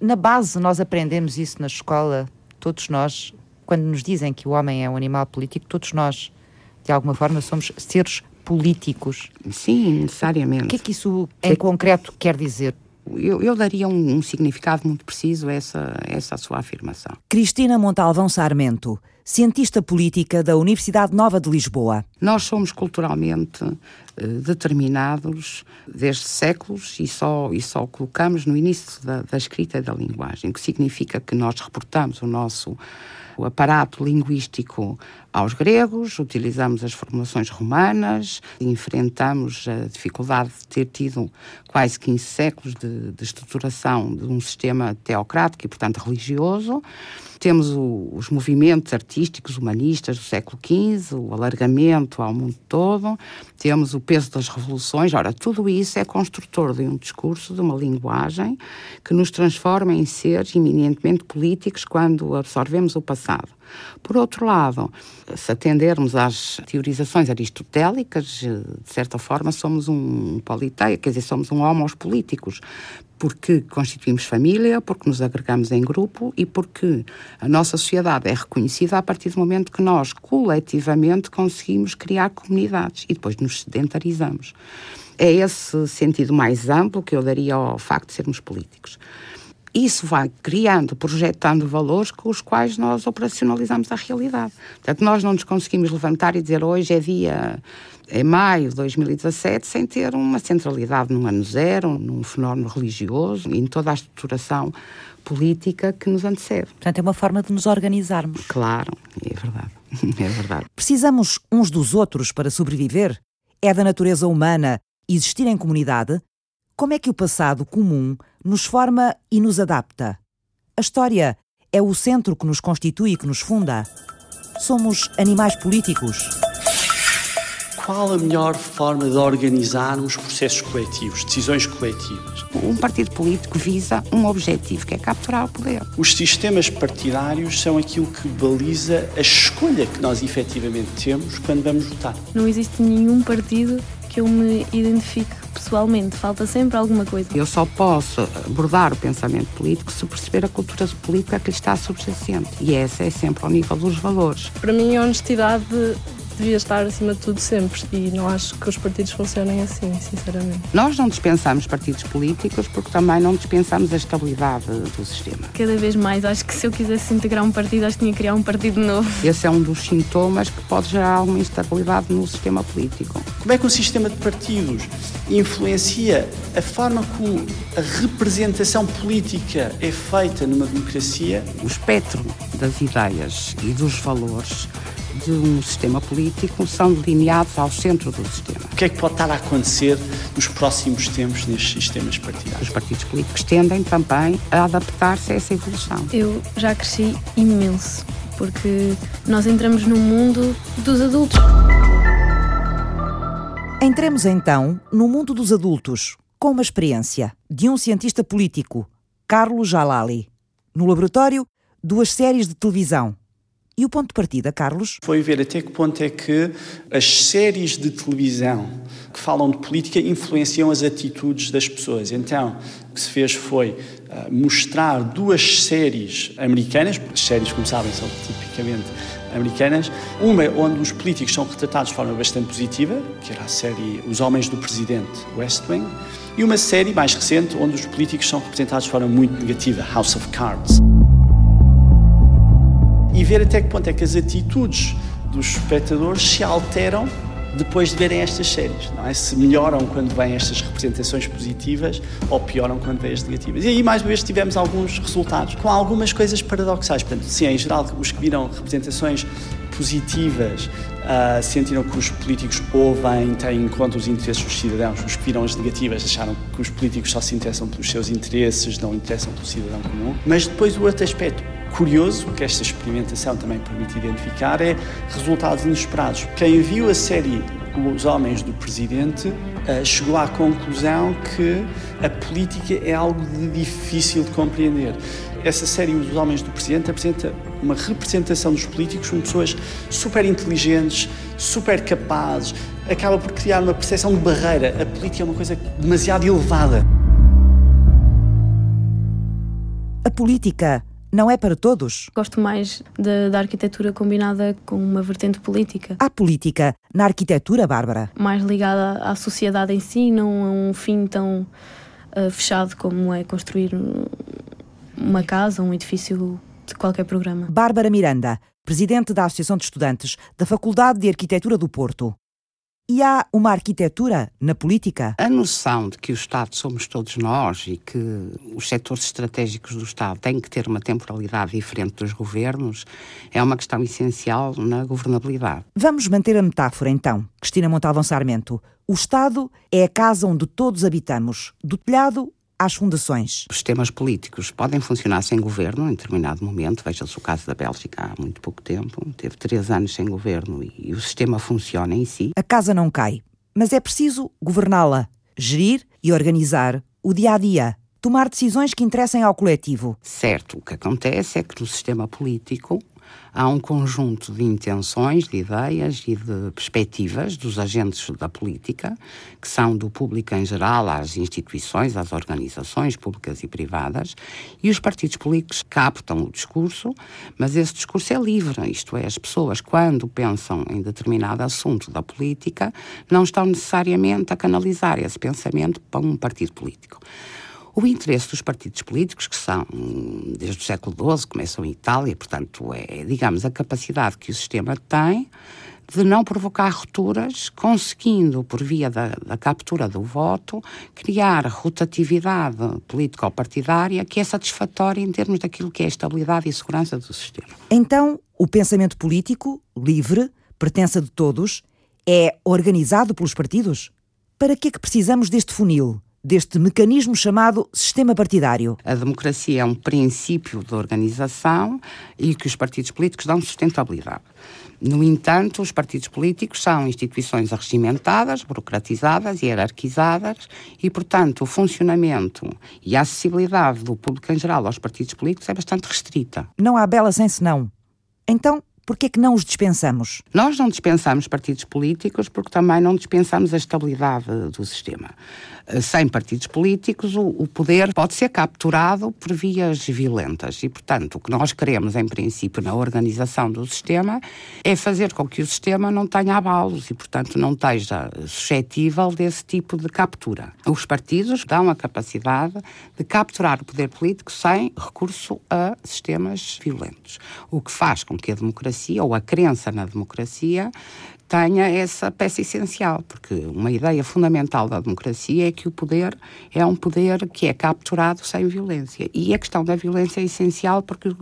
Na base, nós aprendemos isso na escola, todos nós, quando nos dizem que o homem é um animal político, todos nós, de alguma forma, somos seres políticos. Sim, necessariamente. O que é que isso, em é... concreto, quer dizer? Eu, eu, daria um, um, significado muito preciso a essa, a essa sua afirmação. Cristina Montalvão Sarmento, cientista política da Universidade Nova de Lisboa. Nós somos culturalmente eh, determinados desde séculos e só, e só colocamos no início da, da escrita da linguagem, o que significa que nós reportamos o nosso o aparato linguístico aos gregos, utilizamos as formulações romanas, enfrentamos a dificuldade de ter tido quase 15 séculos de, de estruturação de um sistema teocrático e, portanto, religioso. Temos o, os movimentos artísticos humanistas do século XV, o alargamento ao mundo todo, temos o peso das revoluções. Ora, tudo isso é construtor de um discurso, de uma linguagem que nos transforma em seres eminentemente políticos quando absorvemos o passado. Por outro lado, se atendermos às teorizações aristotélicas, de certa forma somos um politeia, quer dizer, somos um homos políticos, porque constituímos família, porque nos agregamos em grupo e porque a nossa sociedade é reconhecida a partir do momento que nós, coletivamente, conseguimos criar comunidades e depois nos sedentarizamos. É esse sentido mais amplo que eu daria ao facto de sermos políticos isso vai criando, projetando valores com os quais nós operacionalizamos a realidade. Portanto, nós não nos conseguimos levantar e dizer hoje é dia, é maio de 2017, sem ter uma centralidade num ano zero, num fenómeno religioso e em toda a estruturação política que nos antecede. Portanto, é uma forma de nos organizarmos. Claro, é verdade. É verdade. Precisamos uns dos outros para sobreviver? É da natureza humana existir em comunidade? Como é que o passado comum nos forma e nos adapta? A história é o centro que nos constitui e que nos funda. Somos animais políticos. Qual a melhor forma de organizarmos processos coletivos, decisões coletivas? Um partido político visa um objetivo, que é capturar o poder. Os sistemas partidários são aquilo que baliza a escolha que nós efetivamente temos quando vamos votar. Não existe nenhum partido que eu me identifique pessoalmente, falta sempre alguma coisa. Eu só posso abordar o pensamento político se perceber a cultura política que lhe está subjacente. E essa é sempre ao nível dos valores. Para mim, a honestidade devia estar acima de tudo sempre e não acho que os partidos funcionem assim, sinceramente. Nós não dispensamos partidos políticos porque também não dispensamos a estabilidade do sistema. Cada vez mais, acho que se eu quisesse integrar um partido, acho que tinha que criar um partido novo. Esse é um dos sintomas que pode gerar alguma instabilidade no sistema político. Como é que o sistema de partidos influencia a forma como a representação política é feita numa democracia? O espectro das ideias e dos valores de um sistema político são delineados ao centro do sistema. O que é que pode estar a acontecer nos próximos tempos nestes sistemas partidários? Os partidos políticos tendem também a adaptar-se a essa evolução. Eu já cresci imenso, porque nós entramos no mundo dos adultos. Entremos então no mundo dos adultos, com uma experiência de um cientista político, Carlos Jalali. No laboratório, duas séries de televisão, e o ponto de partida, Carlos? Foi ver até que ponto é que as séries de televisão que falam de política influenciam as atitudes das pessoas. Então, o que se fez foi uh, mostrar duas séries americanas, porque as séries, como sabem, são tipicamente americanas. Uma onde os políticos são retratados de forma bastante positiva, que era a série Os Homens do Presidente, West Wing, e uma série mais recente onde os políticos são representados de forma muito negativa, House of Cards e ver até que ponto é que as atitudes dos espectadores se alteram depois de verem estas séries, não é? Se melhoram quando vêm estas representações positivas ou pioram quando vêm as negativas. E aí, mais uma vez, tivemos alguns resultados com algumas coisas paradoxais. Portanto, sim, em geral, os que viram representações positivas uh, sentiram que os políticos ouvem, têm em conta os interesses dos cidadãos. Os que viram as negativas acharam que os políticos só se interessam pelos seus interesses, não interessam pelo cidadão comum. Mas depois o outro aspecto curioso que esta experimentação também permite identificar é resultados inesperados. Quem viu a série Os Homens do Presidente uh, chegou à conclusão que a política é algo de difícil de compreender. Essa série Os Homens do Presidente apresenta uma representação dos políticos como pessoas super inteligentes, super capazes, acaba por criar uma percepção de barreira. A política é uma coisa demasiado elevada. A política não é para todos? Gosto mais de, da arquitetura combinada com uma vertente política. Há política na arquitetura, Bárbara? Mais ligada à sociedade em si, não a um fim tão uh, fechado como é construir uma casa, um edifício de qualquer programa. Bárbara Miranda, presidente da Associação de Estudantes da Faculdade de Arquitetura do Porto. E há uma arquitetura na política? A noção de que o Estado somos todos nós e que os setores estratégicos do Estado têm que ter uma temporalidade diferente dos governos é uma questão essencial na governabilidade. Vamos manter a metáfora então, Cristina Montalvão Sarmento. O Estado é a casa onde todos habitamos, do telhado às fundações. Os sistemas políticos podem funcionar sem governo em determinado momento. Veja-se o caso da Bélgica há muito pouco tempo. Teve três anos sem governo e, e o sistema funciona em si. A casa não cai, mas é preciso governá-la, gerir e organizar o dia a dia. Tomar decisões que interessem ao coletivo. Certo, o que acontece é que no sistema político há um conjunto de intenções, de ideias e de perspectivas dos agentes da política, que são do público em geral, às instituições, às organizações públicas e privadas, e os partidos políticos captam o discurso, mas esse discurso é livre, isto é, as pessoas, quando pensam em determinado assunto da política, não estão necessariamente a canalizar esse pensamento para um partido político. O interesse dos partidos políticos, que são, desde o século XII, começam em Itália, portanto, é, digamos, a capacidade que o sistema tem de não provocar rupturas, conseguindo, por via da, da captura do voto, criar rotatividade político-partidária que é satisfatória em termos daquilo que é a estabilidade e segurança do sistema. Então, o pensamento político, livre, pertença de todos, é organizado pelos partidos? Para que é que precisamos deste funil? Deste mecanismo chamado sistema partidário. A democracia é um princípio de organização e que os partidos políticos dão sustentabilidade. No entanto, os partidos políticos são instituições arregimentadas, burocratizadas e hierarquizadas e, portanto, o funcionamento e a acessibilidade do público em geral aos partidos políticos é bastante restrita. Não há bela sem senão. Então, por que é que não os dispensamos? Nós não dispensamos partidos políticos porque também não dispensamos a estabilidade do sistema. Sem partidos políticos, o, o poder pode ser capturado por vias violentas e, portanto, o que nós queremos, em princípio, na organização do sistema é fazer com que o sistema não tenha abalos e, portanto, não esteja suscetível desse tipo de captura. Os partidos dão a capacidade de capturar o poder político sem recurso a sistemas violentos, o que faz com que a democracia, ou a crença na democracia, tenha essa peça essencial, porque uma ideia fundamental da democracia é que o poder é um poder que é capturado sem violência. E a questão da violência é essencial porque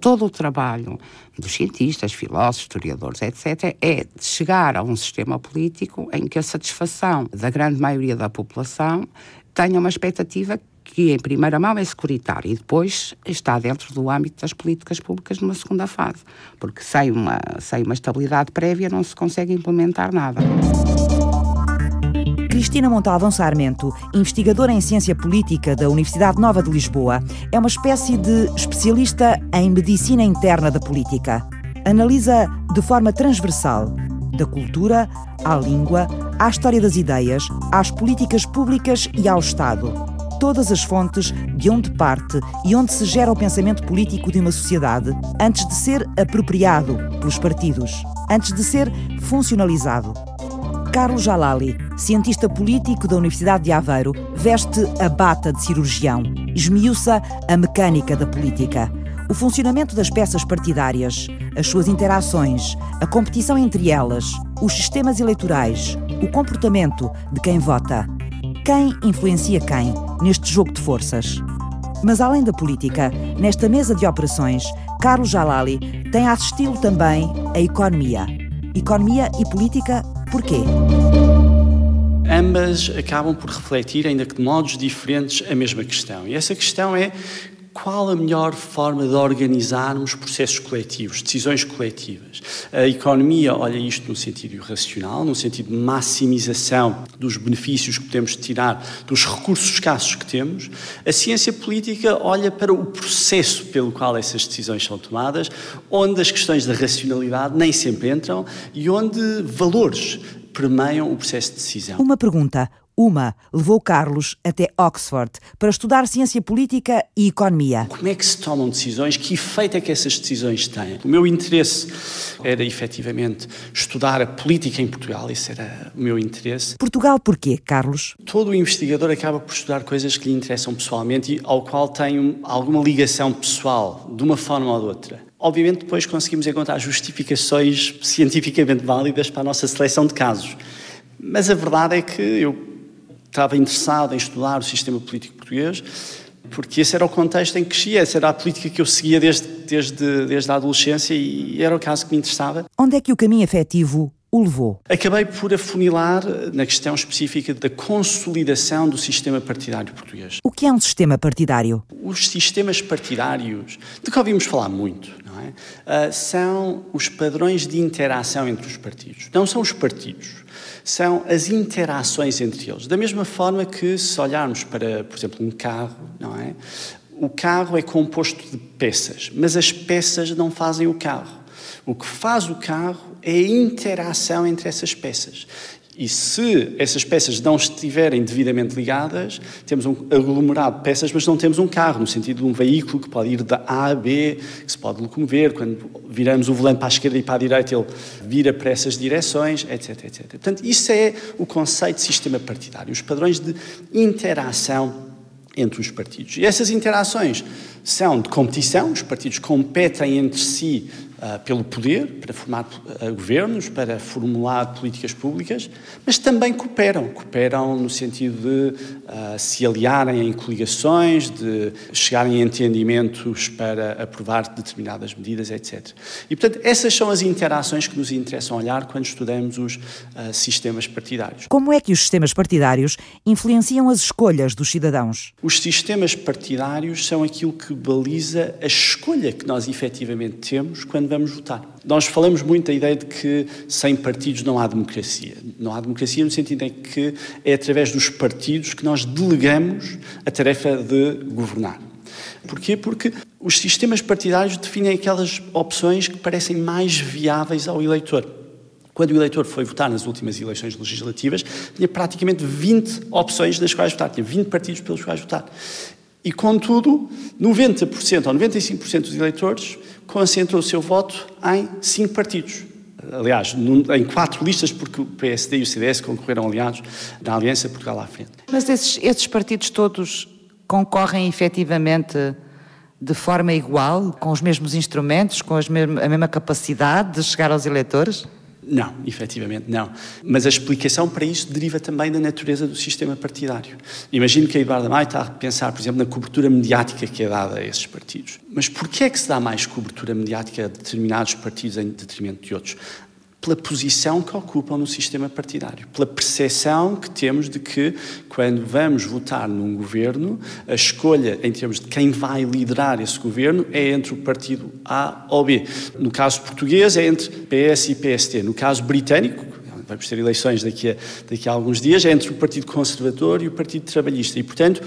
todo o trabalho dos cientistas, filósofos, historiadores, etc., é chegar a um sistema político em que a satisfação da grande maioria da população tenha uma expectativa que em primeira mão é securitário e depois está dentro do âmbito das políticas públicas numa segunda fase, porque sem uma, sem uma estabilidade prévia não se consegue implementar nada. Cristina Montalvão Sarmento, investigadora em ciência política da Universidade Nova de Lisboa, é uma espécie de especialista em medicina interna da política. Analisa de forma transversal, da cultura à língua, à história das ideias, às políticas públicas e ao Estado todas as fontes de onde parte e onde se gera o pensamento político de uma sociedade antes de ser apropriado pelos partidos, antes de ser funcionalizado. Carlos Jalali, cientista político da Universidade de Aveiro, veste a bata de cirurgião, esmiuça a mecânica da política, o funcionamento das peças partidárias, as suas interações, a competição entre elas, os sistemas eleitorais, o comportamento de quem vota. Quem influencia quem neste jogo de forças? Mas além da política, nesta mesa de operações, Carlos Jalali tem a também a economia. Economia e política, porquê? Ambas acabam por refletir, ainda que de modos diferentes, a mesma questão. E essa questão é qual a melhor forma de organizarmos processos coletivos, decisões coletivas. A economia olha isto no sentido racional, no sentido de maximização dos benefícios que podemos tirar dos recursos escassos que temos. A ciência política olha para o processo pelo qual essas decisões são tomadas, onde as questões da racionalidade nem sempre entram e onde valores permeiam o processo de decisão. Uma pergunta: Uma levou Carlos até Oxford para estudar ciência política e economia. Como é que se tomam decisões? Que efeito é que essas decisões têm? O meu interesse era efetivamente estudar a política em Portugal, esse era o meu interesse. Portugal porquê, Carlos? Todo o investigador acaba por estudar coisas que lhe interessam pessoalmente e ao qual tem alguma ligação pessoal, de uma forma ou de outra. Obviamente, depois conseguimos encontrar justificações cientificamente válidas para a nossa seleção de casos. Mas a verdade é que eu estava interessado em estudar o sistema político português, porque esse era o contexto em que crescia, essa era a política que eu seguia desde, desde, desde a adolescência e era o caso que me interessava. Onde é que o caminho afetivo o levou? Acabei por afunilar na questão específica da consolidação do sistema partidário português. O que é um sistema partidário? Os sistemas partidários, de que ouvimos falar muito, não é? Uh, são os padrões de interação entre os partidos. Não são os partidos são as interações entre eles. Da mesma forma que, se olharmos para, por exemplo, um carro, não é? O carro é composto de peças, mas as peças não fazem o carro. O que faz o carro é a interação entre essas peças. E se essas peças não estiverem devidamente ligadas, temos um aglomerado de peças, mas não temos um carro, no sentido de um veículo que pode ir da A a B, que se pode locomover. Quando viramos o volante para a esquerda e para a direita, ele vira para essas direções, etc, etc. Portanto, isso é o conceito de sistema partidário, os padrões de interação entre os partidos. E essas interações são de competição, os partidos competem entre si uh, pelo poder, para formar uh, governos, para formular políticas públicas, mas também cooperam. Cooperam no sentido de uh, se aliarem em coligações, de chegarem a entendimentos para aprovar determinadas medidas, etc. E, portanto, essas são as interações que nos interessam olhar quando estudamos os sistemas partidários. Como é que os sistemas partidários influenciam as escolhas dos cidadãos? Os sistemas partidários são aquilo que baliza a escolha que nós efetivamente temos quando vamos votar. Nós falamos muito da ideia de que sem partidos não há democracia. Não há democracia no sentido em que é através dos partidos que nós delegamos a tarefa de governar. Porquê? Porque os sistemas partidários definem aquelas opções que parecem mais viáveis ao eleitor. Quando o eleitor foi votar nas últimas eleições legislativas, tinha praticamente 20 opções das quais votar, tinha 20 partidos pelos quais votar. E, contudo, 90% ou 95% dos eleitores concentram o seu voto em cinco partidos. Aliás, em quatro listas, porque o PSD e o CDS concorreram aliados na Aliança Portugal à Frente. Mas esses, esses partidos todos concorrem efetivamente de forma igual, com os mesmos instrumentos, com mesmas, a mesma capacidade de chegar aos eleitores? Não, efetivamente não. Mas a explicação para isso deriva também da natureza do sistema partidário. Imagino que a Eduardo Maia está a pensar, por exemplo, na cobertura mediática que é dada a esses partidos. Mas porquê é que se dá mais cobertura mediática a determinados partidos em detrimento de outros? Pela posição que ocupam no sistema partidário, pela percepção que temos de que, quando vamos votar num governo, a escolha em termos de quem vai liderar esse governo é entre o partido A ou B. No caso português, é entre PS e PST. No caso britânico, vamos ter eleições daqui a, daqui a alguns dias, é entre o Partido Conservador e o Partido Trabalhista. E, portanto,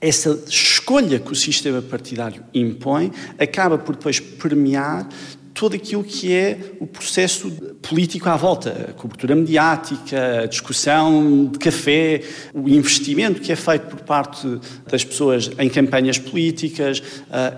essa escolha que o sistema partidário impõe acaba por depois permear todo aquilo que é o processo político à volta, a cobertura mediática, a discussão de café, o investimento que é feito por parte das pessoas em campanhas políticas,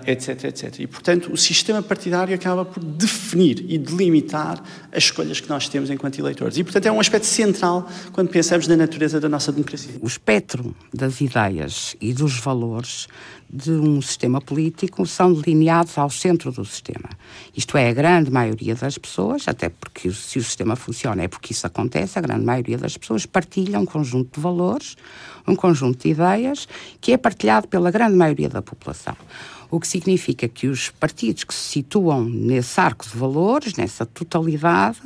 etc, eh, etc. E, portanto, o sistema partidário acaba por definir e delimitar as escolhas que nós temos enquanto eleitores. E, portanto, é um aspecto central quando pensamos na natureza da nossa democracia. O espectro das ideias e dos valores de um sistema político são delineados ao centro do sistema. Isto é, a grande maioria das pessoas, até porque se o sistema funciona é porque isso acontece, a grande maioria das pessoas partilham um conjunto de valores, um conjunto de ideias que é partilhado pela grande maioria da população o que significa que os partidos que se situam nesse arco de valores, nessa totalidade,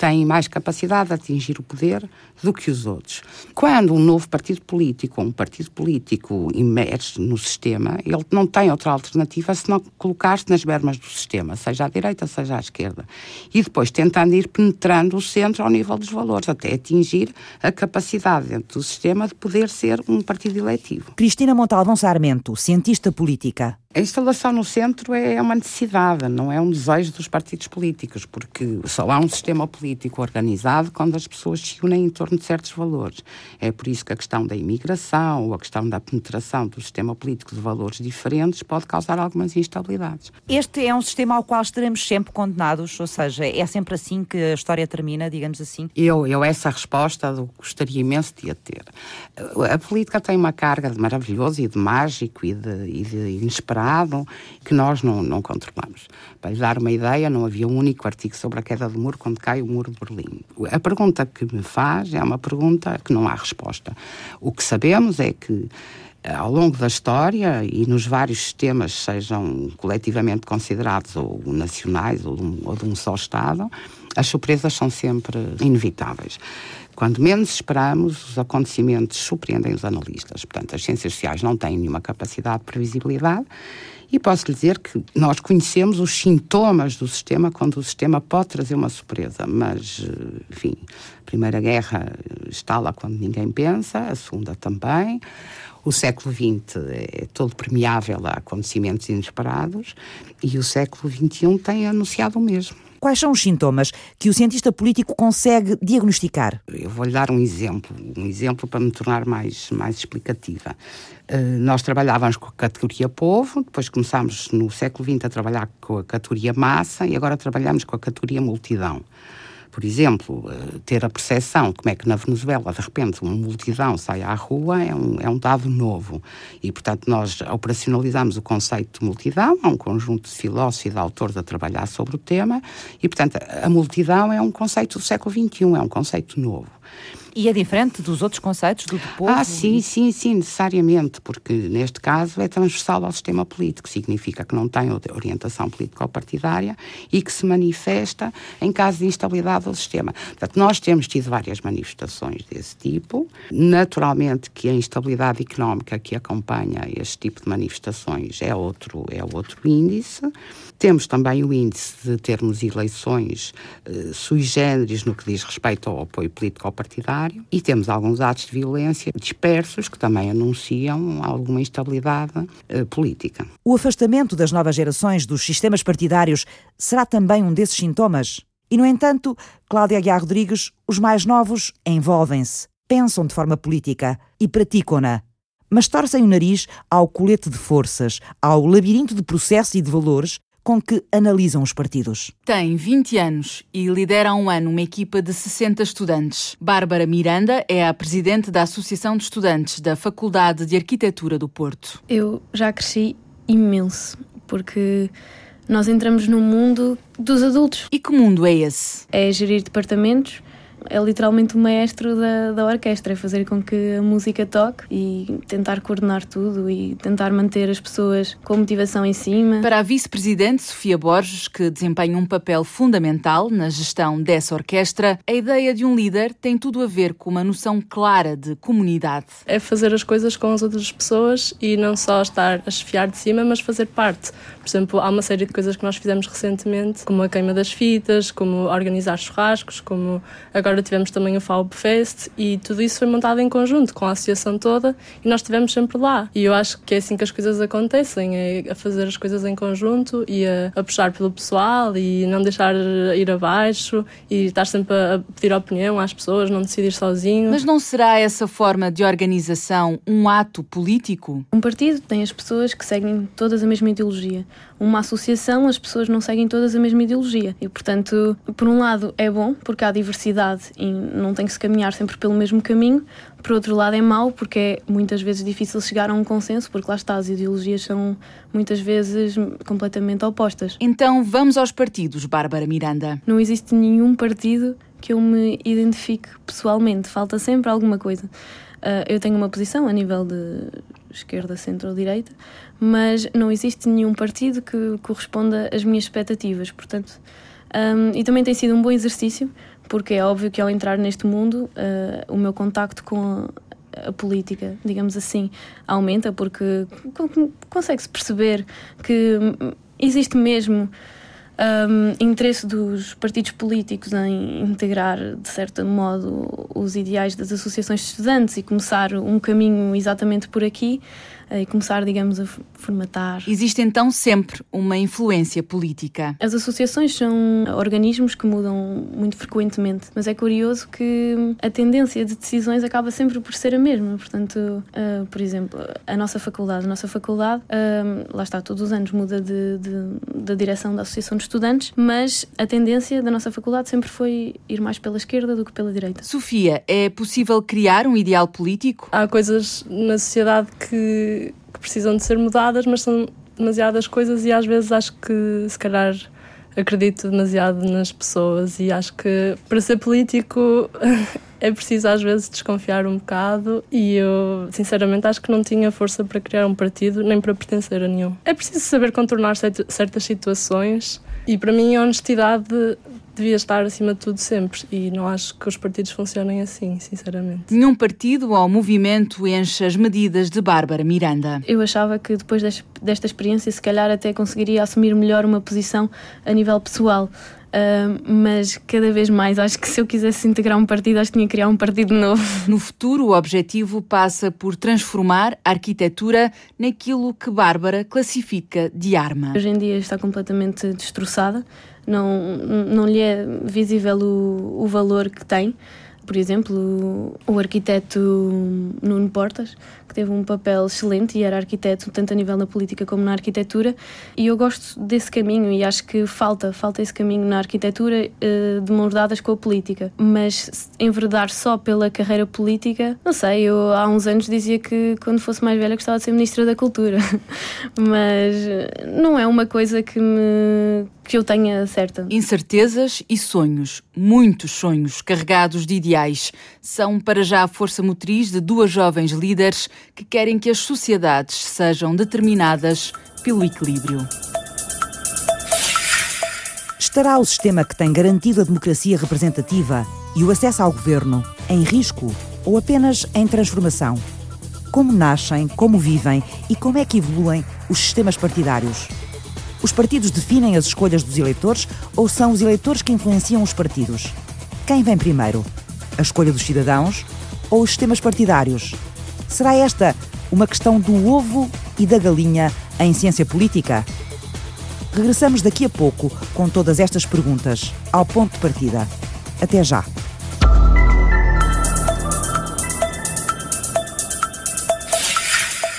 têm mais capacidade de atingir o poder do que os outros. Quando um novo partido político, ou um partido político emerge no sistema, ele não tem outra alternativa senão colocar-se nas bermas do sistema, seja à direita, seja à esquerda. E depois tentando ir penetrando o centro ao nível dos valores, até atingir a capacidade dentro do sistema de poder ser um partido eletivo. Cristina Montalvão Sarmento, cientista política. A instalação no centro é uma necessidade, não é um desejo dos partidos políticos, porque só há um sistema político organizado quando as pessoas se unem em torno de certos valores. É por isso que a questão da imigração ou a questão da penetração do sistema político de valores diferentes pode causar algumas instabilidades. Este é um sistema ao qual estaremos sempre condenados, ou seja, é sempre assim que a história termina, digamos assim? Eu, eu essa resposta gostaria imenso de a ter. A política tem uma carga de maravilhoso e de mágico e de, e de inesperado que nós não, não controlamos. Para lhe dar uma ideia, não havia um único artigo sobre a queda do muro quando cai o muro de Berlim. A pergunta que me faz é uma pergunta que não há resposta. O que sabemos é que eh, ao longo da história e nos vários sistemas, sejam coletivamente considerados ou nacionais ou de um, ou de um só Estado, as surpresas são sempre inevitáveis. Quando menos esperamos, os acontecimentos surpreendem os analistas. Portanto, as ciências sociais não têm nenhuma capacidade de previsibilidade e posso lhe dizer que nós conhecemos os sintomas do sistema quando o sistema pode trazer uma surpresa, mas, enfim, a Primeira Guerra está lá quando ninguém pensa, a Segunda também. O século XX é todo permeável a acontecimentos inesperados e o século XXI tem anunciado o mesmo. Quais são os sintomas que o cientista político consegue diagnosticar? Eu vou-lhe dar um exemplo, um exemplo para me tornar mais, mais explicativa. Uh, nós trabalhávamos com a categoria povo, depois começámos no século XX a trabalhar com a categoria massa e agora trabalhamos com a categoria multidão. Por exemplo, eh, ter a percepção como é que na Venezuela, de repente, uma multidão sai à rua é um, é um dado novo. E, portanto, nós operacionalizamos o conceito de multidão, há um conjunto de filósofos e de autores a trabalhar sobre o tema, e, portanto, a multidão é um conceito do século XXI, é um conceito novo. E é diferente dos outros conceitos do povo? Ah, sim, sim, sim, necessariamente, porque neste caso é transversal ao sistema político, significa que não tem orientação político-partidária e que se manifesta em caso de instabilidade do sistema. Portanto, nós temos tido várias manifestações desse tipo. Naturalmente que a instabilidade económica que acompanha este tipo de manifestações é outro, é outro índice. Temos também o índice de termos eleições eh, sui generis no que diz respeito ao apoio político-partidário e temos alguns atos de violência dispersos que também anunciam alguma instabilidade eh, política. O afastamento das novas gerações dos sistemas partidários será também um desses sintomas? E, no entanto, Cláudia Aguiar Rodrigues, os mais novos envolvem-se, pensam de forma política e praticam-na mas torcem o nariz ao colete de forças, ao labirinto de processos e de valores com que analisam os partidos. Tem 20 anos e lidera há um ano uma equipa de 60 estudantes. Bárbara Miranda é a presidente da Associação de Estudantes da Faculdade de Arquitetura do Porto. Eu já cresci imenso, porque nós entramos no mundo dos adultos. E que mundo é esse? É gerir departamentos é literalmente o maestro da, da orquestra, é fazer com que a música toque e tentar coordenar tudo e tentar manter as pessoas com motivação em cima. Para a vice-presidente Sofia Borges, que desempenha um papel fundamental na gestão dessa orquestra, a ideia de um líder tem tudo a ver com uma noção clara de comunidade. É fazer as coisas com as outras pessoas e não só estar a chefiar de cima, mas fazer parte. Por exemplo, há uma série de coisas que nós fizemos recentemente, como a queima das fitas, como organizar churrascos, como agora agora tivemos também o FAUB Fest e tudo isso foi montado em conjunto com a associação toda e nós estivemos sempre lá. E eu acho que é assim que as coisas acontecem, é a fazer as coisas em conjunto e a, a puxar pelo pessoal e não deixar ir abaixo e estar sempre a pedir opinião às pessoas, não decidir sozinho. Mas não será essa forma de organização um ato político? Um partido tem as pessoas que seguem todas a mesma ideologia. Uma associação, as pessoas não seguem todas a mesma ideologia. E, portanto, por um lado é bom, porque há diversidade e não tem que se caminhar sempre pelo mesmo caminho. Por outro lado, é mau porque é muitas vezes difícil chegar a um consenso, porque lá está, as ideologias são muitas vezes completamente opostas. Então vamos aos partidos, Bárbara Miranda. Não existe nenhum partido que eu me identifique pessoalmente, falta sempre alguma coisa. Uh, eu tenho uma posição a nível de esquerda, centro ou direita, mas não existe nenhum partido que corresponda às minhas expectativas. Portanto, um, e também tem sido um bom exercício, porque é óbvio que ao entrar neste mundo, uh, o meu contacto com a política, digamos assim, aumenta, porque consegue-se perceber que existe mesmo um, interesse dos partidos políticos em integrar, de certo modo, os ideais das associações de estudantes e começar um caminho exatamente por aqui e começar, digamos, a formatar. Existe então sempre uma influência política. As associações são organismos que mudam muito frequentemente, mas é curioso que a tendência de decisões acaba sempre por ser a mesma. Portanto, uh, por exemplo, a nossa faculdade, a nossa faculdade, uh, lá está, todos os anos muda de, de, da direção da associação de estudantes, mas a tendência da nossa faculdade sempre foi ir mais pela esquerda do que pela direita. Sofia, é possível criar um ideal político? Há coisas na sociedade que que, precisam de ser mudadas, mas são demasiadas coisas e às vezes acho que se calhar acredito demasiado nas pessoas e acho que para ser político é preciso às vezes desconfiar um bocado e eu sinceramente acho que não tinha força para criar um partido nem para pertencer a nenhum. É preciso saber contornar certas situações e para mim a honestidade devia estar acima de tudo sempre e não acho que os partidos funcionem assim, sinceramente. Nenhum partido ou movimento enche as medidas de Bárbara Miranda. Eu achava que depois desta experiência, se calhar até conseguiria assumir melhor uma posição a nível pessoal. Uh, mas cada vez mais acho que se eu quisesse integrar um partido, acho que tinha que criar um partido novo. No futuro, o objetivo passa por transformar a arquitetura naquilo que Bárbara classifica de arma. Hoje em dia está completamente destroçada não, não lhe é visível o, o valor que tem. Por exemplo, o, arquiteto Nuno Portas, que teve um papel excelente e era arquiteto tanto a nível na política como na arquitetura. E eu gosto desse caminho e acho que falta falta esse caminho na arquitetura uh, de mãos dadas com a política. Mas enverdar só pela carreira política não sei eu há uns anos dizia que quando fosse mais velha gostava de ser ministra da cultura. Mas não é uma coisa que me que eu tenha certa. Incertezas e sonhos, muitos sonhos carregados de ideais, são para já a força motriz de duas jovens líderes que querem que as sociedades sejam determinadas pelo equilíbrio. Estará o sistema que tem garantido a democracia representativa e o acesso ao governo em risco ou apenas em transformação? Como nascem, como vivem e como é que evoluem os sistemas partidários? Os partidos definem as escolhas dos eleitores ou são os eleitores que influenciam os partidos? Quem vem primeiro? A escolha dos cidadãos ou os sistemas partidários? Será esta uma questão do ovo e da galinha em ciência política? Regressamos daqui a pouco com todas estas perguntas ao ponto de partida. Até já.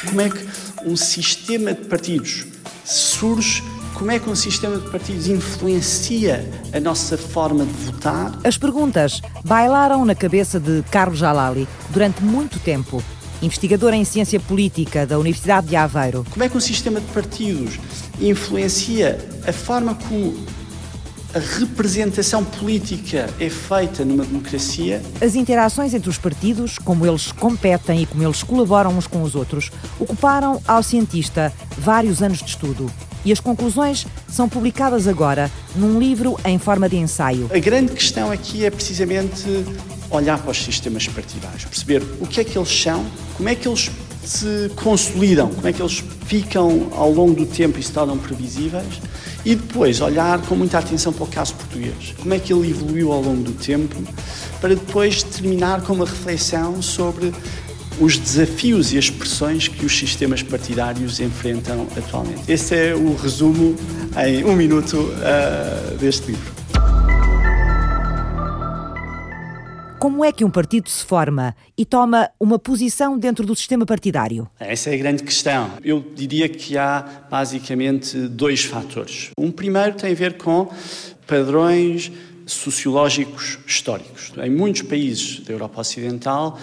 Como é que um sistema de partidos surge como é que um sistema de partidos influencia a nossa forma de votar? As perguntas bailaram na cabeça de Carlos Jalali durante muito tempo. Investigador em ciência política da Universidade de Aveiro. Como é que um sistema de partidos influencia a forma como a representação política é feita numa democracia. As interações entre os partidos, como eles competem e como eles colaboram uns com os outros, ocuparam ao cientista vários anos de estudo e as conclusões são publicadas agora num livro em forma de ensaio. A grande questão aqui é precisamente olhar para os sistemas partidários, perceber o que é que eles são, como é que eles se consolidam, como é que eles ficam ao longo do tempo e se tornam previsíveis e depois olhar com muita atenção para o caso português, como é que ele evoluiu ao longo do tempo, para depois terminar com uma reflexão sobre os desafios e as pressões que os sistemas partidários enfrentam atualmente. Esse é o resumo em um minuto uh, deste livro. Como é que um partido se forma e toma uma posição dentro do sistema partidário? Essa é a grande questão. Eu diria que há basicamente dois fatores. Um primeiro tem a ver com padrões sociológicos históricos. Em muitos países da Europa Ocidental,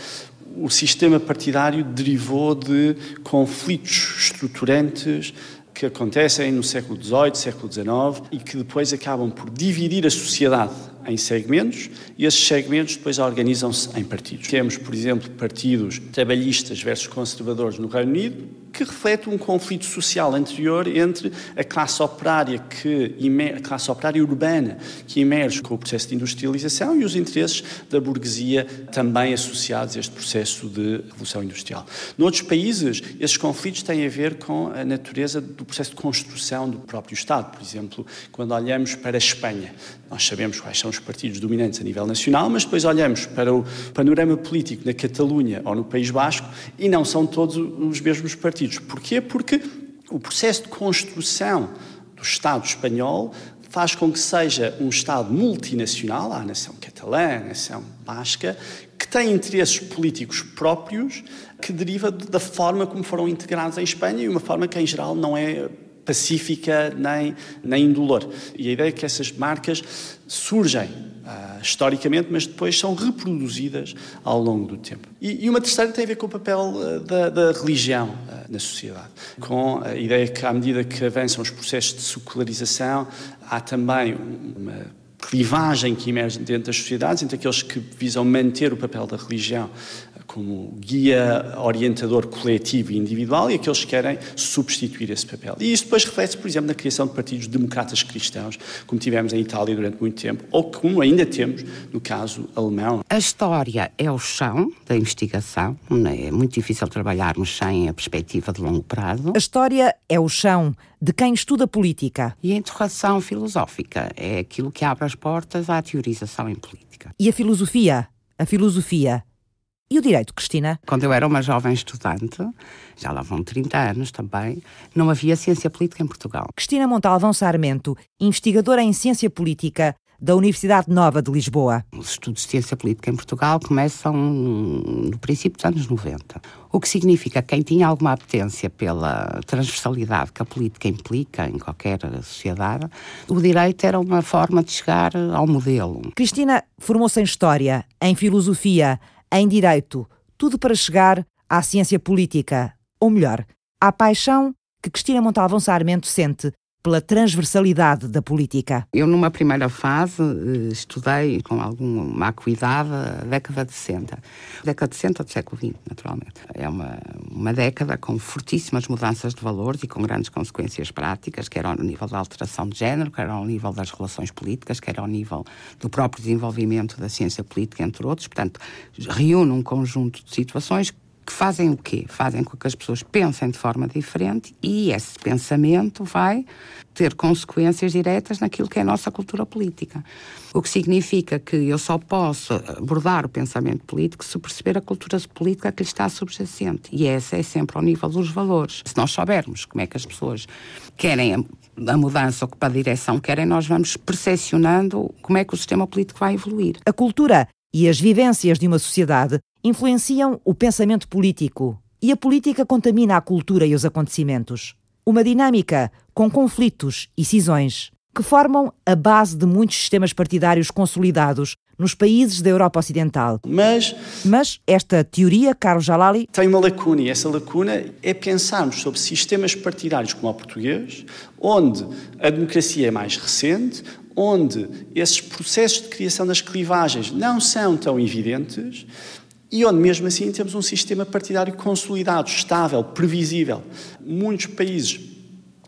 o sistema partidário derivou de conflitos estruturantes que acontecem no século XVIII, século XIX e que depois acabam por dividir a sociedade em segmentos e esses segmentos depois organizam-se em partidos. Temos, por exemplo, partidos trabalhistas versus conservadores no Reino Unido, que reflete um conflito social anterior entre a classe operária que a classe operária urbana que emerge com o processo de industrialização e os interesses da burguesia também associados a este processo de revolução industrial. Noutros países, esses conflitos têm a ver com a natureza do processo de construção do próprio Estado. Por exemplo, quando olhamos para a Espanha, nós sabemos quais são os partidos dominantes a nível nacional, mas depois olhamos para o panorama político na Catalunha ou no País Basco e não são todos os mesmos partidos. Porquê? Porque o processo de construção do Estado espanhol faz com que seja um Estado multinacional, a nação catalã, a nação basca, que tem interesses políticos próprios que deriva da forma como foram integrados em Espanha e uma forma que, em geral, não é pacífica nem, nem indolor. E a ideia é que essas marcas surgem uh, historicamente, mas depois são reproduzidas ao longo do tempo. E, e uma terceira tem a ver com o papel uh, da, da, religião uh, na sociedade, com a ideia que, à medida que avançam os processos de secularização, há também uma clivagem que emerge dentro das sociedades entre aqueles que visam manter o papel da religião como guia orientador coletivo e individual e aqueles que querem substituir esse papel. E isso depois reflete-se, por exemplo, na criação de partidos democratas cristãos, como tivemos em Itália durante muito tempo, ou como ainda temos no caso alemão. A história é o chão da investigação, é muito difícil trabalharmos sem a perspectiva de longo prazo. A história é o chão de quem estuda política. E a interrogação filosófica é aquilo que abre as portas à teorização em política. E a filosofia? A filosofia e o direito, Cristina? Quando eu era uma jovem estudante, já lá vão 30 anos também, não havia ciência política em Portugal. Cristina Montalvão Sarmento, investigadora em ciência política da Universidade Nova de Lisboa. Os estudos de ciência política em Portugal começam no princípio dos anos 90. O que significa que quem tinha alguma apetência pela transversalidade que a política implica em qualquer sociedade, o direito era uma forma de chegar ao modelo. Cristina formou-se em História, em Filosofia, em direito, tudo para chegar à ciência política, ou melhor, à paixão que Cristina Montalvão Sarmento sente pela transversalidade da política. Eu, numa primeira fase, eh, estudei com alguma acuidade a década de 60. década de 60 do século XX, naturalmente. É uma, uma década com fortíssimas mudanças de valores e com grandes consequências práticas, quer ao nível da alteração de género, quer ao nível das relações políticas, quer ao nível do próprio desenvolvimento da ciência política, entre outros. Portanto, reúne um conjunto de situações que fazem o quê? Fazem com que as pessoas pensem de forma diferente e esse pensamento vai ter consequências diretas naquilo que é a nossa cultura política. O que significa que eu só posso abordar o pensamento político se perceber a cultura política que lhe está subjacente. E essa é sempre ao nível dos valores. Se nós soubermos como é que as pessoas querem a mudança ou que para a direção querem, nós vamos percepcionando como é que o sistema político vai evoluir. A cultura e as vivências de uma sociedade influenciam o pensamento político e a política contamina a cultura e os acontecimentos. Uma dinâmica com conflitos e cisões que formam a base de muitos sistemas partidários consolidados nos países da Europa Ocidental. Mas, Mas esta teoria, Carlos Jalali, tem uma lacuna e essa lacuna é pensarmos sobre sistemas partidários como o português, onde a democracia é mais recente, onde esses processos de criação das clivagens não são tão evidentes e onde, mesmo assim, temos um sistema partidário consolidado, estável, previsível. Muitos países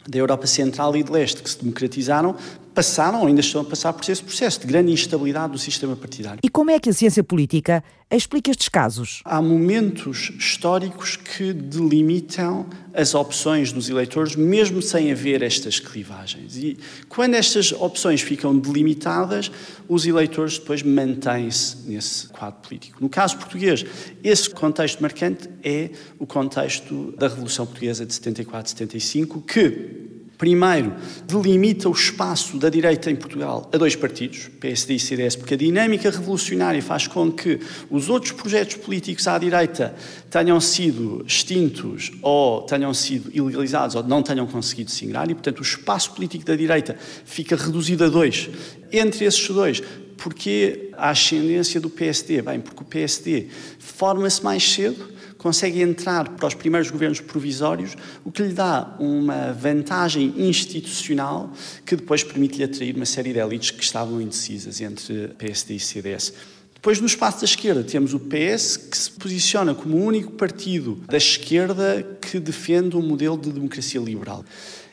da Europa Central e de Leste que se democratizaram passaram ou ainda estão a passar por esse processo de grande instabilidade do sistema partidário. E como é que a ciência política explica estes casos? Há momentos históricos que delimitam as opções dos eleitores, mesmo sem haver estas clivagens. E quando estas opções ficam delimitadas, os eleitores depois mantêm-se nesse quadro político. No caso português, esse contexto marcante é o contexto da Revolução Portuguesa de 74-75, que Primeiro, delimita o espaço da direita em Portugal a dois partidos, PSD e CDS, porque a dinâmica revolucionária faz com que os outros projetos políticos à direita tenham sido extintos ou tenham sido ilegalizados ou não tenham conseguido se ingrar e, portanto, o espaço político da direita fica reduzido a dois. Entre esses dois, porque a ascendência do PSD? Bem, porque o PSD forma-se mais cedo, consegue entrar para os primeiros governos provisórios, o que lhe dá uma vantagem institucional que depois permite-lhe atrair uma série de elites que estavam indecisas entre PSD e CDS. Depois, no espaço da esquerda, temos o PS, que se posiciona como o único partido da esquerda que defende um modelo de democracia liberal.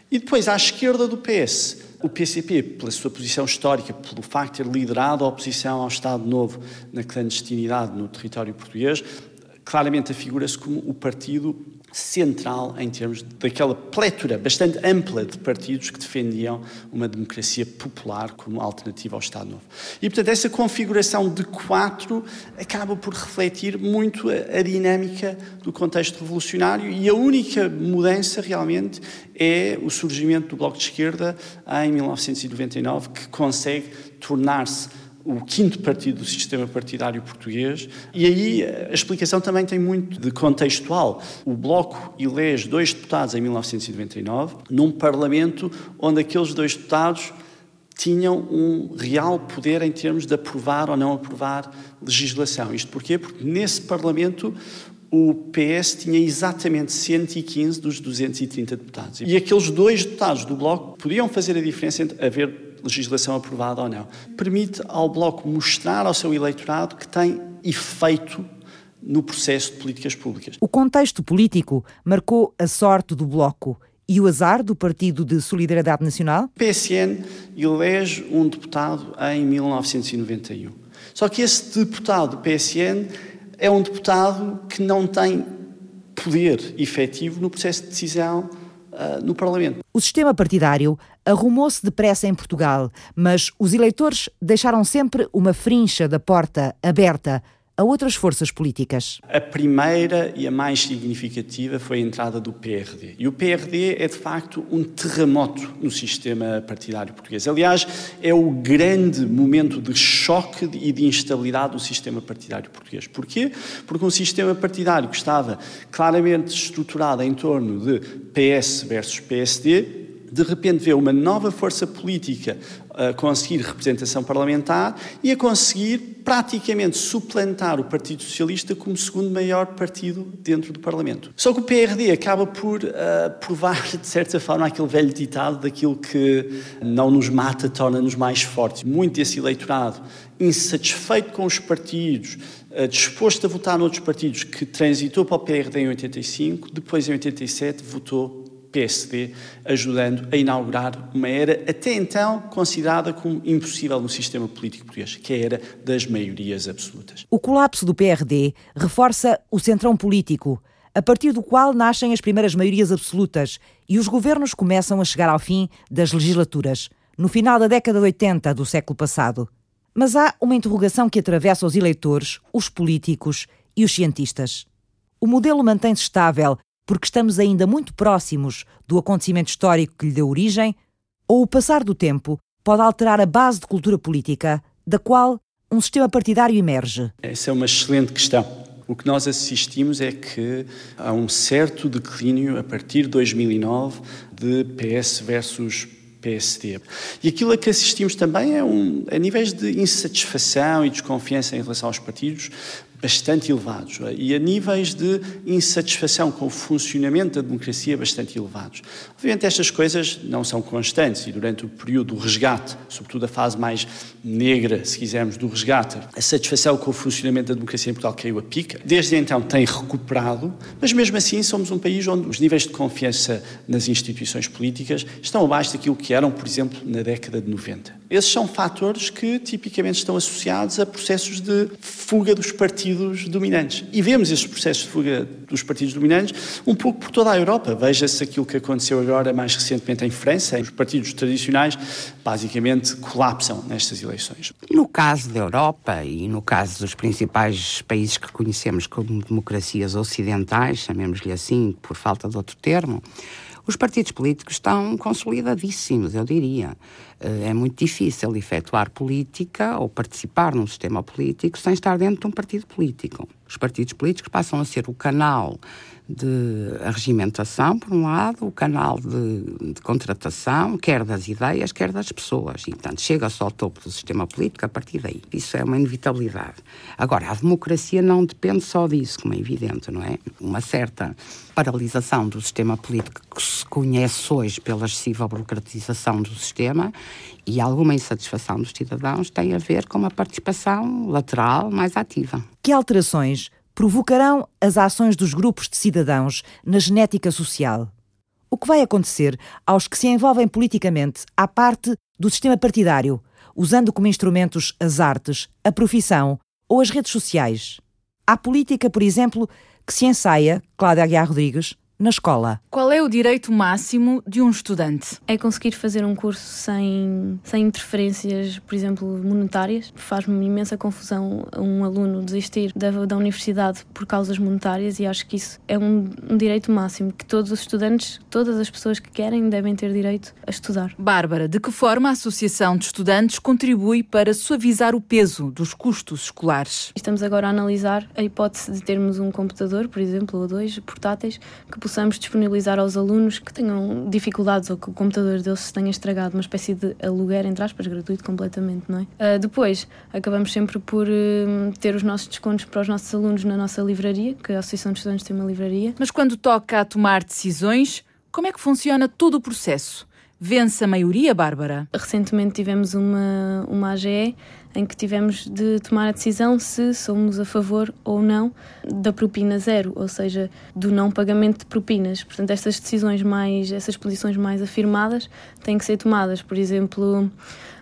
E depois, à esquerda do PS, o PCP, pela sua posição histórica, pelo facto de ter liderado a oposição ao Estado Novo na clandestinidade no território português, claramente afigura-se como o partido central em termos daquela plétora bastante ampla de partidos que defendiam uma democracia popular como alternativa ao Estado Novo. E, portanto, essa configuração de quatro acaba por refletir muito a, a dinâmica do contexto revolucionário e a única mudança realmente é o surgimento do Bloco de Esquerda em 1999 que consegue tornar-se o quinto partido do sistema partidário português, e aí a explicação também tem muito de contextual. O Bloco elege dois deputados em 1999, num Parlamento onde aqueles dois deputados tinham um real poder em termos de aprovar ou não aprovar legislação. Isto porquê? Porque nesse Parlamento o PS tinha exatamente 115 dos 230 deputados. E aqueles dois deputados do Bloco podiam fazer a diferença entre haver legislação aprovada ou não. Permite ao Bloco mostrar ao seu eleitorado que tem efeito no processo de políticas públicas. O contexto político marcou a sorte do Bloco e o azar do Partido de Solidariedade Nacional? O PSN elege um deputado em 1991. Só que esse deputado do PSN é um deputado que não tem poder efetivo no processo de decisão uh, no Parlamento. O sistema partidário arrumou-se depressa em Portugal, mas os eleitores deixaram sempre uma frincha da porta aberta a outras forças políticas. A primeira e a mais significativa foi a entrada do PRD. E o PRD é, de facto, um terremoto no sistema partidário português. Aliás, é o grande momento de choque e de instabilidade do sistema partidário português. Porquê? Porque um sistema partidário que estava claramente estruturado em torno de PS versus PSD de repente vê uma nova força política a conseguir representação parlamentar e a conseguir praticamente suplantar o Partido Socialista como segundo maior partido dentro do Parlamento. Só que o PRD acaba por uh, provar, de certa forma, aquele velho ditado daquilo que não nos mata torna-nos mais fortes. Muito desse eleitorado insatisfeito com os partidos, uh, disposto a votar noutros partidos, que transitou para o PRD em 85, depois em 87 votou PSD, ajudando a inaugurar uma era até então considerada como impossível no sistema político português, que é a era das maiorias absolutas. O colapso do PRD reforça o centrão político, a partir do qual nascem as primeiras maiorias absolutas e os governos começam a chegar ao fim das legislaturas, no final da década de 80 do século passado. Mas há uma interrogação que atravessa os eleitores, os políticos e os cientistas. O modelo mantém-se estável porque estamos ainda muito próximos do acontecimento histórico que lhe deu origem, ou o passar do tempo pode alterar a base de cultura política da qual um sistema partidário emerge? Essa é uma excelente questão. O que nós assistimos é que há um certo declínio a partir de 2009 de PS versus PSD. E aquilo a que assistimos também é um, a níveis de insatisfação e desconfiança em relação aos partidos, bastante elevados é? e a níveis de insatisfação com o funcionamento da democracia bastante elevados. Obviamente estas coisas não são constantes e durante o período do resgate, sobretudo a fase mais negra, se quisermos, do resgate, a satisfação com o funcionamento da democracia em Portugal caiu a pica. Desde então tem recuperado, mas mesmo assim somos um país onde os níveis de confiança nas instituições políticas estão abaixo daquilo que eram, por exemplo, na década de 90. Esses são fatores que tipicamente estão associados a processos de fuga dos partidos dominantes. E vemos esses processos de fuga dos partidos dominantes um pouco por toda a Europa. Veja-se aquilo que aconteceu agora mais recentemente em França. Os partidos tradicionais basicamente colapsam nestas eleições. No caso da Europa e no caso dos principais países que conhecemos como democracias ocidentais, chamemos-lhe assim por falta de outro termo, os partidos políticos estão consolidadíssimos, eu diria. Eh, é muito difícil efetuar política ou participar num sistema político sem estar dentro de um partido político. Os partidos políticos passam a ser o canal de regimentação, por um lado, o canal de, de, contratação, quer das ideias, quer das pessoas. E, portanto, chega-se ao topo do sistema político a partir daí. Isso é uma inevitabilidade. Agora, a democracia não depende só disso, como é evidente, não é? Uma certa paralisação do sistema político que conhece hoje pela excessiva burocratização do sistema e alguma insatisfação dos cidadãos tem a ver com uma participação lateral mais ativa. Que alterações provocarão as ações dos grupos de cidadãos na genética social. O que vai acontecer aos que se envolvem politicamente à parte do sistema partidário, usando como instrumentos as artes, a profissão ou as redes sociais? Há política, por exemplo, que se ensaia, Cláudia Aguiar Rodrigues, na escola. Qual é o direito máximo de um estudante? É conseguir fazer um curso sem, sem interferências, por exemplo, monetárias. Faz-me imensa confusão um aluno desistir da, da universidade por causas monetárias e acho que isso é um, um direito máximo, que todos os estudantes, todas as pessoas que querem, devem ter direito a estudar. Bárbara, de que forma a Associação de Estudantes contribui para suavizar o peso dos custos escolares? Estamos agora a analisar a hipótese de termos um computador, por exemplo, ou dois portáteis, que possamos disponibilizar aos alunos que tenham dificuldades ou que o computador deles se tenha estragado, uma espécie de aluguer, entre aspas, gratuito completamente, não é? Uh, depois, acabamos sempre por uh, ter os nossos descontos para os nossos alunos na nossa livraria, que a Associação de Estudantes tem uma livraria. Mas quando toca a tomar decisões, como é que funciona todo o processo? Vence a maioria, Bárbara? Recentemente tivemos uma, uma AGE em que tivemos de tomar a decisão se somos a favor ou não da propina zero, ou seja, do não pagamento de propinas. Portanto, estas decisões mais, essas posições mais afirmadas têm que ser tomadas, por exemplo,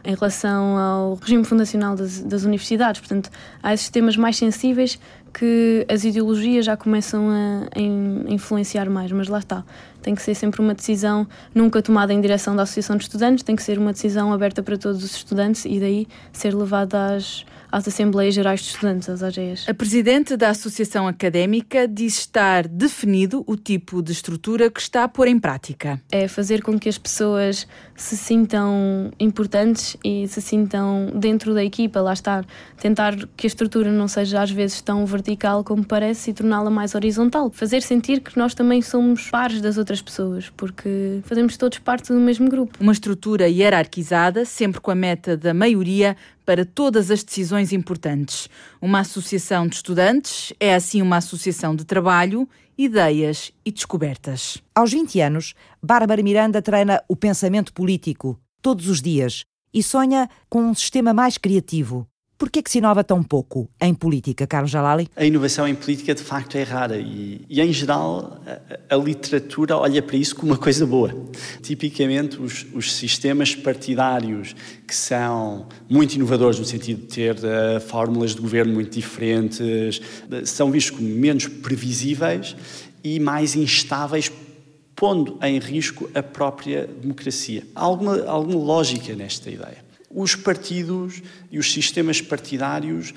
em relação ao regime fundacional das, das universidades. Portanto, há esses temas mais sensíveis que as ideologias já começam a, a, influenciar mais, mas lá está. Tem que ser sempre uma decisão nunca tomada em direção da Associação de Estudantes, tem que ser uma decisão aberta para todos os estudantes e daí ser levada às, às Assembleias Gerais de Estudantes, às AGEs. A Presidente da Associação Académica diz estar definido o tipo de estrutura que está a pôr em prática. É fazer com que as pessoas se sintam importantes e se sintam dentro da equipa, lá estar. Tentar que a estrutura não seja às vezes tão vertical como parece e torná-la mais horizontal. Fazer sentir que nós também somos pares das outras pessoas, porque fazemos todos parte do mesmo grupo. Uma estrutura hierarquizada, sempre com a meta da maioria, para todas as decisões importantes. Uma associação de estudantes é assim uma associação de trabalho, ideias e descobertas. Aos 20 anos, Bárbara Miranda treina o pensamento político todos os dias e sonha com um sistema mais criativo, por que é que se inova tão pouco em política, Carlos Jalali? A inovação em política de facto é rara e, e em geral, a, a, literatura olha para isso como uma coisa boa. Tipicamente, os, os, sistemas partidários que são muito inovadores no sentido de ter uh, fórmulas de governo muito diferentes, uh, são vistos como menos previsíveis e mais instáveis pondo em risco a própria democracia. Há alguma, alguma lógica nesta ideia os partidos e os sistemas partidários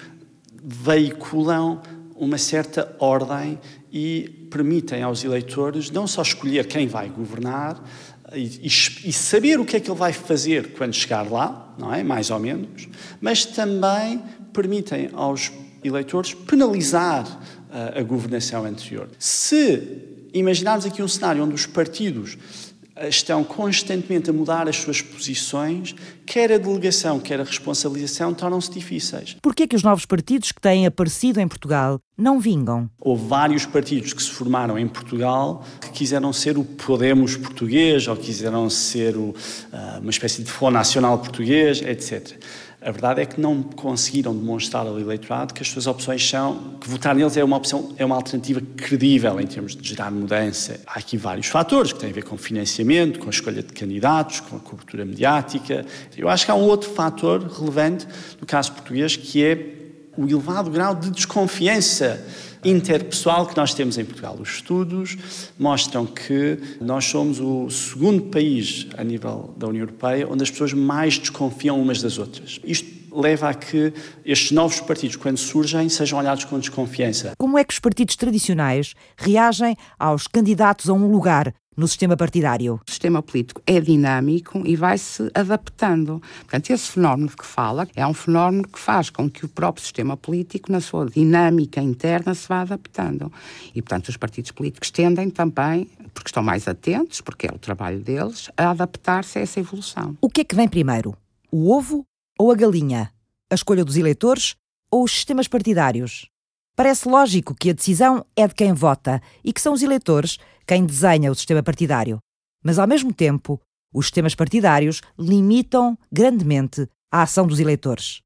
veiculam uma certa ordem e permitem aos eleitores não só escolher quem vai governar e, e, saber o que é que ele vai fazer quando chegar lá, não é? Mais ou menos, mas também permitem aos eleitores penalizar uh, a governação anterior. Se imaginarmos aqui um cenário onde os partidos estão constantemente a mudar as suas posições, quer a delegação, quer a responsabilização, tornam-se difíceis. Por que é que os novos partidos que têm aparecido em Portugal não vingam? Houve vários partidos que se formaram em Portugal que quiseram ser o Podemos português ou quiseram ser o, uh, uma espécie de Fórum Nacional português, etc. A verdade é que não conseguiram demonstrar ao eleitorado que as suas opções são, que votar neles é uma opção, é uma alternativa credível em termos de gerar mudança. Há aqui vários fatores que têm a ver com financiamento, com a escolha de candidatos, com a cobertura mediática. Eu acho que há um outro fator relevante no caso português que é o elevado grau de desconfiança interpessoal que nós temos em Portugal. Os estudos mostram que nós somos o segundo país a nível da União Europeia onde as pessoas mais desconfiam umas das outras. Isto leva a que estes novos partidos, quando surgem, sejam olhados com desconfiança. Como é que os partidos tradicionais reagem aos candidatos a um lugar no sistema partidário? O sistema político é dinâmico e vai-se adaptando. Portanto, esse fenómeno que fala é um fenómeno que faz com que o próprio sistema político, na sua dinâmica interna, se vá adaptando. E, portanto, os partidos políticos tendem também, porque estão mais atentos, porque é o trabalho deles, a adaptar-se a essa evolução. O que é que vem primeiro? O ovo ou a galinha? A escolha dos eleitores ou os sistemas partidários? Parece lógico que a decisão é de quem vota e que são os eleitores quem desenha o sistema partidário. Mas, ao mesmo tempo, os sistemas partidários limitam grandemente a ação dos eleitores.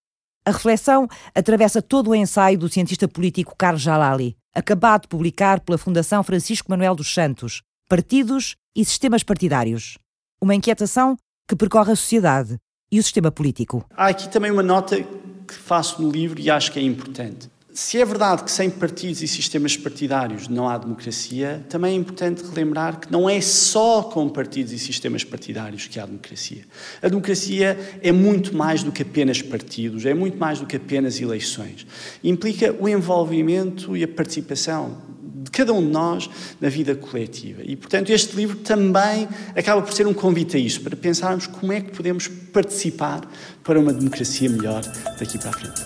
A reflexão atravessa todo o ensaio do cientista político Carlos Jalali, acabado de publicar pela Fundação Francisco Manuel dos Santos, Partidos e Sistemas Partidários. Uma inquietação que percorre a sociedade e o sistema político. Há aqui também uma nota que faço no livro e acho que é importante. Se é verdade que sem partidos e sistemas partidários não há democracia, também é importante relembrar que não é só com partidos e sistemas partidários que há democracia. A democracia é muito mais do que apenas partidos, é muito mais do que apenas eleições. Implica o envolvimento e a participação cada um de nós na vida coletiva. E, portanto, este livro também acaba por ser um convite a isso, para pensarmos como é que podemos participar para uma democracia melhor daqui para a frente.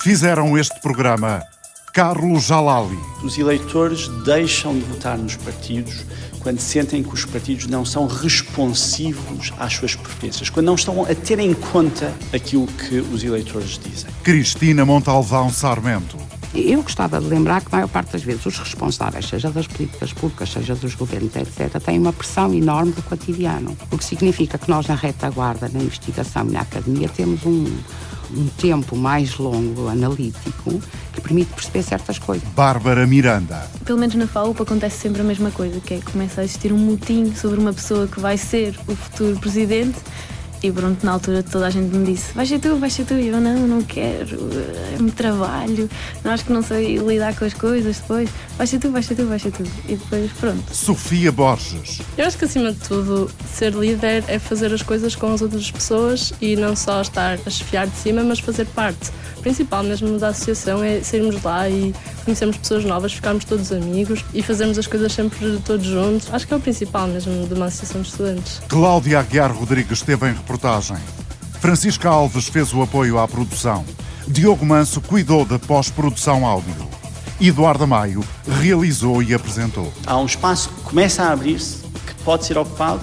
Fizeram este programa Carlos Jalali. Os eleitores deixam de votar nos partidos quando sentem que os partidos não são responsivos às suas preferências, quando não estão a ter em conta aquilo que os eleitores dizem. Cristina Montalvão Sarmento. Eu gostava de lembrar que, a maior parte das vezes, os responsáveis, seja das políticas públicas, seja dos governos, etc., têm uma pressão enorme do cotidiano. O que significa que nós, na retaguarda, na investigação e na academia, temos um, um tempo mais longo, analítico, que permite perceber certas coisas. Bárbara Miranda. Pelo menos na FAUP acontece sempre a mesma coisa, que é que começa a existir um motim sobre uma pessoa que vai ser o futuro presidente e pronto, na altura toda a gente me disse: Vai ser tu, vai ser tu. E eu: Não, não quero, é muito trabalho, não acho que não sei lidar com as coisas depois. Vai ser tu, vai ser tu, vai ser tu. E depois, pronto. Sofia Borges. Eu acho que acima de tudo, ser líder é fazer as coisas com as outras pessoas e não só estar a chefiar de cima, mas fazer parte. O principal mesmo da associação é sairmos lá e conhecermos pessoas novas, ficarmos todos amigos e fazermos as coisas sempre todos juntos. Acho que é o principal mesmo de uma associação de estudantes. Cláudia Aguiar Rodrigues esteve em reportagem. Francisca Alves fez o apoio à produção. Diogo Manso cuidou da pós-produção áudio. Eduardo Maio realizou e apresentou. Há um espaço que começa a abrir-se, que pode ser ocupado,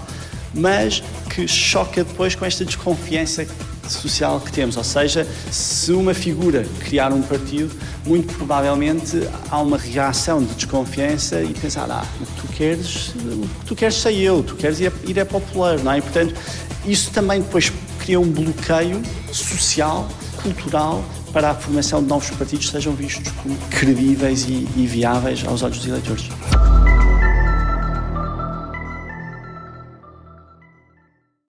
mas que choca depois com esta desconfiança social que temos. Ou seja, se uma figura criar um partido, muito provavelmente há uma reação de desconfiança e pensar, ah, tu queres, tu queres sei eu, tu queres ir, ir é popular, não é? E, portanto, isso também depois cria um bloqueio social, cultural, para a formação de novos partidos sejam vistos como credíveis e, e viáveis aos olhos dos eleitores.